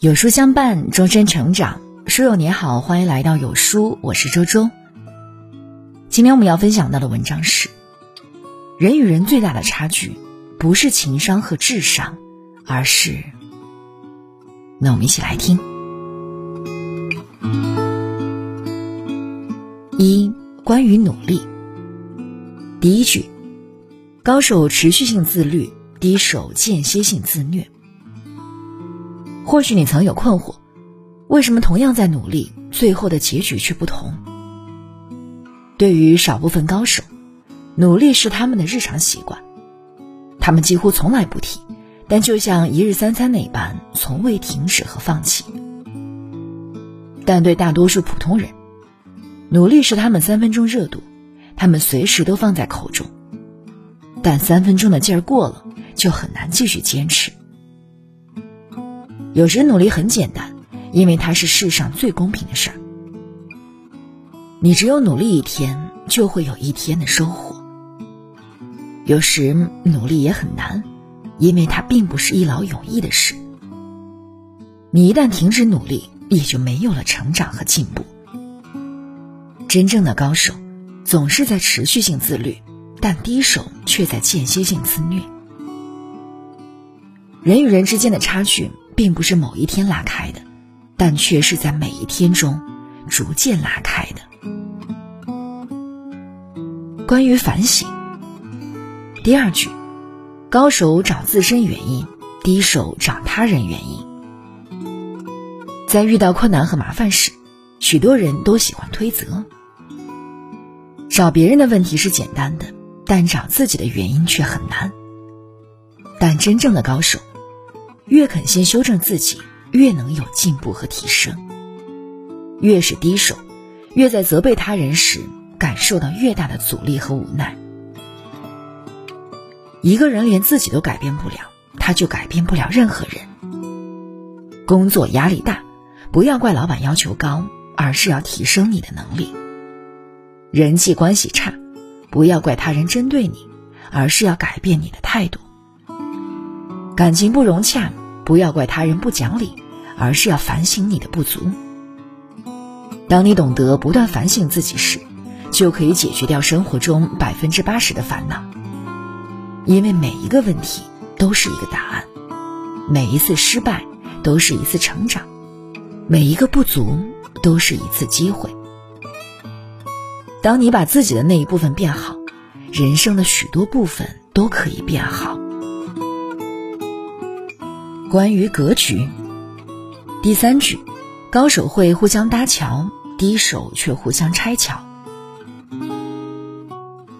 有书相伴，终身成长。书友你好，欢迎来到有书，我是周周。今天我们要分享到的文章是：人与人最大的差距，不是情商和智商，而是……那我们一起来听。一、关于努力。第一句：高手持续性自律，低手间歇性自虐。或许你曾有困惑，为什么同样在努力，最后的结局却不同？对于少部分高手，努力是他们的日常习惯，他们几乎从来不提，但就像一日三餐那般，从未停止和放弃。但对大多数普通人，努力是他们三分钟热度。他们随时都放在口中，但三分钟的劲儿过了，就很难继续坚持。有时努力很简单，因为它是世上最公平的事儿。你只有努力一天，就会有一天的收获。有时努力也很难，因为它并不是一劳永逸的事。你一旦停止努力，也就没有了成长和进步。真正的高手。总是在持续性自律，但低手却在间歇性自虐。人与人之间的差距，并不是某一天拉开的，但却是在每一天中逐渐拉开的。关于反省，第二句，高手找自身原因，低手找他人原因。在遇到困难和麻烦时，许多人都喜欢推责。找别人的问题是简单的，但找自己的原因却很难。但真正的高手，越肯先修正自己，越能有进步和提升。越是低手，越在责备他人时感受到越大的阻力和无奈。一个人连自己都改变不了，他就改变不了任何人。工作压力大，不要怪老板要求高，而是要提升你的能力。人际关系差，不要怪他人针对你，而是要改变你的态度。感情不融洽，不要怪他人不讲理，而是要反省你的不足。当你懂得不断反省自己时，就可以解决掉生活中百分之八十的烦恼。因为每一个问题都是一个答案，每一次失败都是一次成长，每一个不足都是一次机会。当你把自己的那一部分变好，人生的许多部分都可以变好。关于格局，第三句，高手会互相搭桥，低手却互相拆桥。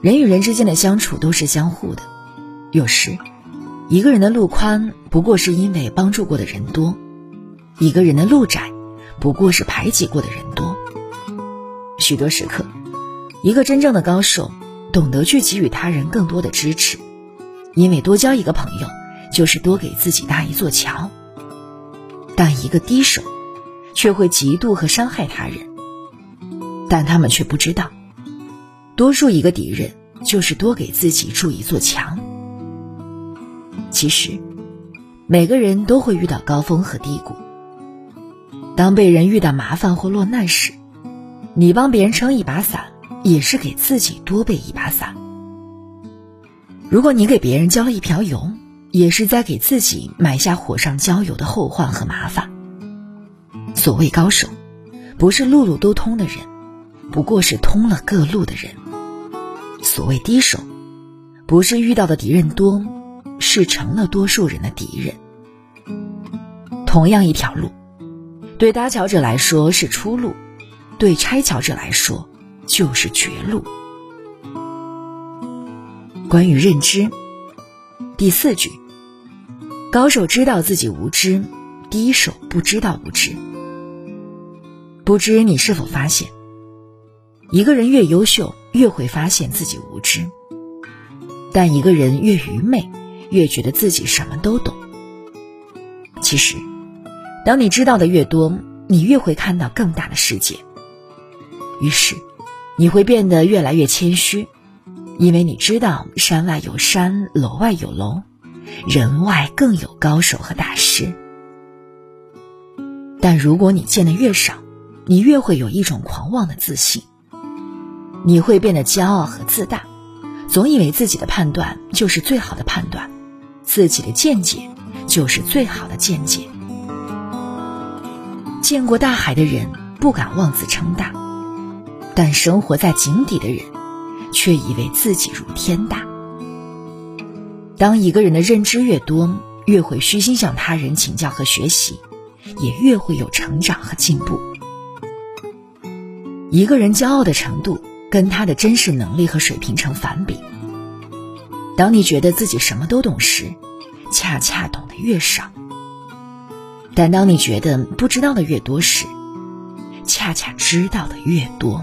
人与人之间的相处都是相互的，有时，一个人的路宽，不过是因为帮助过的人多；一个人的路窄，不过是排挤过的人多。许多时刻。一个真正的高手，懂得去给予他人更多的支持，因为多交一个朋友，就是多给自己搭一座桥。但一个低手，却会嫉妒和伤害他人，但他们却不知道，多数一个敌人，就是多给自己筑一座墙。其实，每个人都会遇到高峰和低谷。当被人遇到麻烦或落难时，你帮别人撑一把伞。也是给自己多备一把伞。如果你给别人浇了一瓢油，也是在给自己埋下火上浇油的后患和麻烦。所谓高手，不是路路都通的人，不过是通了各路的人。所谓低手，不是遇到的敌人多，是成了多数人的敌人。同样一条路，对搭桥者来说是出路，对拆桥者来说。就是绝路。关于认知，第四句，高手知道自己无知，低手不知道无知。不知你是否发现，一个人越优秀，越会发现自己无知；但一个人越愚昧，越觉得自己什么都懂。其实，当你知道的越多，你越会看到更大的世界。于是。你会变得越来越谦虚，因为你知道山外有山，楼外有楼，人外更有高手和大师。但如果你见的越少，你越会有一种狂妄的自信，你会变得骄傲和自大，总以为自己的判断就是最好的判断，自己的见解就是最好的见解。见过大海的人不敢妄自称大，但生活在井底的人，却以为自己如天大。当一个人的认知越多，越会虚心向他人请教和学习，也越会有成长和进步。一个人骄傲的程度跟他的真实能力和水平成反比。当你觉得自己什么都懂时，恰恰懂得越少；但当你觉得不知道的越多时，恰恰知道的越多。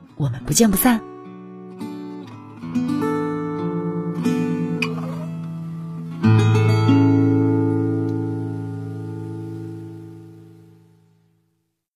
我们不见不散。